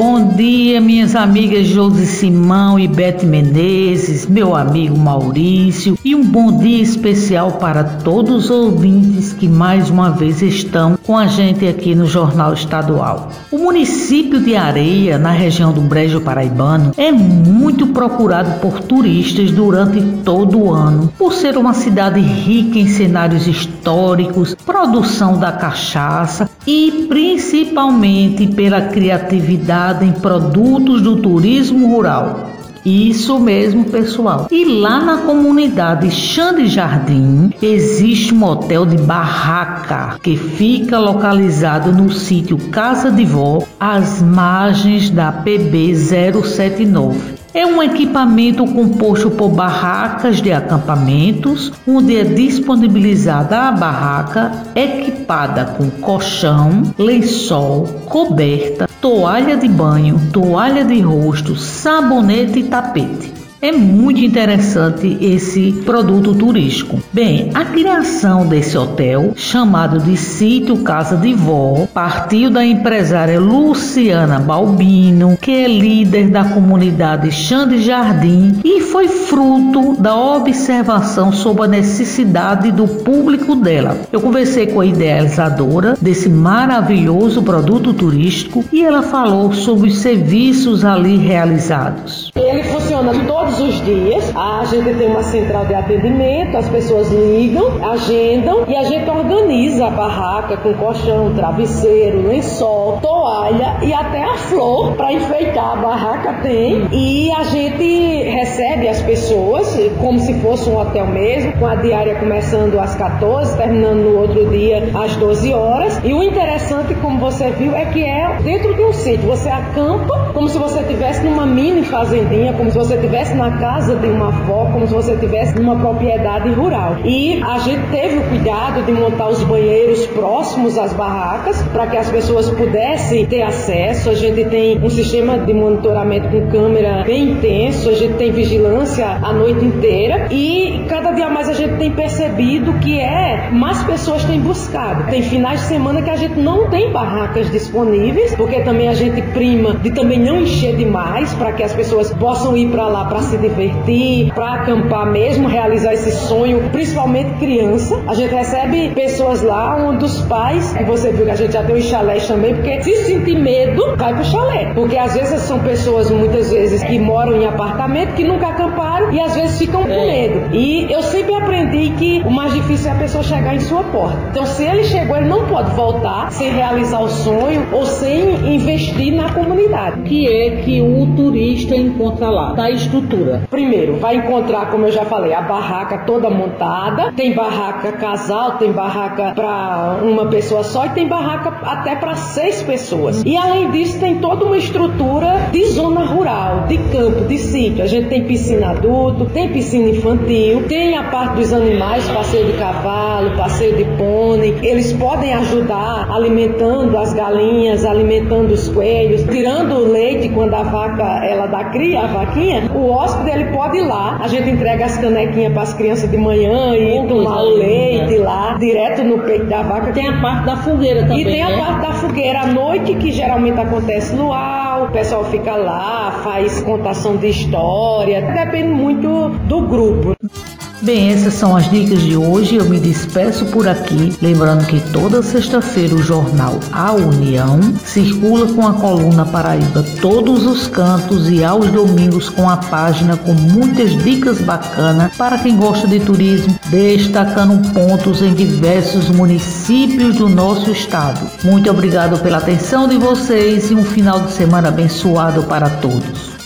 Bom dia, minhas amigas Josi Simão e Bete Menezes, meu amigo Maurício, e um bom dia especial para todos os ouvintes que mais uma vez estão com a gente aqui no Jornal Estadual. O município de Areia, na região do Brejo Paraibano, é muito procurado por turistas durante todo o ano, por ser uma cidade rica em cenários históricos, produção da cachaça e principalmente pela criatividade em produtos do turismo rural. Isso mesmo, pessoal. E lá na comunidade Xande Jardim existe um hotel de barraca que fica localizado no sítio Casa de Vó, às margens da PB 079. É um equipamento composto por barracas de acampamentos, onde é disponibilizada a barraca equipada com colchão, lençol, coberta, toalha de banho, toalha de rosto, sabonete e tapete. É muito interessante esse produto turístico. Bem, a criação desse hotel, chamado de Sítio Casa de Vó, partiu da empresária Luciana Balbino, que é líder da comunidade Chã de Jardim e foi fruto da observação sobre a necessidade do público dela. Eu conversei com a idealizadora desse maravilhoso produto turístico e ela falou sobre os serviços ali realizados. Ele funciona todo todos os dias. A gente tem uma central de atendimento, as pessoas ligam, agendam e a gente organiza a barraca com colchão, travesseiro, lençol, toalha e até a flor para enfeitar a barraca tem. E a gente recebe as pessoas como se fosse um hotel mesmo, com a diária começando às 14, terminando no outro dia às 12 horas. E o interessante, como você viu, é que é dentro de um sítio. Você acampa como se você estivesse numa mini fazendinha, como se você estivesse na casa de uma avó, como se você estivesse numa propriedade rural. E a gente teve o cuidado de montar os banheiros próximos às barracas para que as pessoas pudessem ter acesso. A gente tem um sistema de monitoramento com câmera bem intenso, a gente tem vigilância a noite inteira e cada dia mais a gente tem percebido que é mais pessoas têm buscado. Tem finais de semana que a gente não tem barracas disponíveis, porque também a gente prima de também não encher demais para que as pessoas possam ir para lá para se divertir, para acampar mesmo, realizar esse sonho, principalmente criança. A gente recebe pessoas lá, um dos pais, e você viu que a gente já tem os chalés também, porque se sentir medo, vai pro chalé. Porque às vezes são pessoas, muitas vezes, que moram em apartamento, que nunca acamparam e às vezes ficam com é. medo. E eu sempre aprendi que o mais difícil é a pessoa chegar em sua porta. Então, se ele chegou, ele não pode voltar sem realizar o sonho ou sem investir na comunidade. O que é que o turista encontra lá? Da estrutura Primeiro, vai encontrar, como eu já falei, a barraca toda montada. Tem barraca casal, tem barraca para uma pessoa só e tem barraca até para seis pessoas. E além disso, tem toda uma estrutura de zona rural, de campo, de sítio. A gente tem piscina adulto, tem piscina infantil, tem a parte dos animais, passeio de cavalo, passeio de pônei. Eles podem ajudar alimentando as galinhas, alimentando os coelhos, tirando o leite quando a vaca ela dá cria, a vaquinha. O hóspede ele pode ir lá, a gente entrega as canequinhas para as crianças de manhã e tomar o leite lá, direto no peito da vaca. Tem a parte da fogueira também. E tem né? a parte da fogueira à noite, que geralmente acontece no ar, o pessoal fica lá, faz contação de história, depende muito do grupo. Bem, essas são as dicas de hoje. Eu me despeço por aqui, lembrando que toda sexta-feira o jornal A União circula com a coluna Paraíba todos os cantos e aos domingos com a página com muitas dicas bacanas para quem gosta de turismo, destacando pontos em diversos municípios do nosso estado. Muito obrigado pela atenção de vocês e um final de semana abençoado para todos.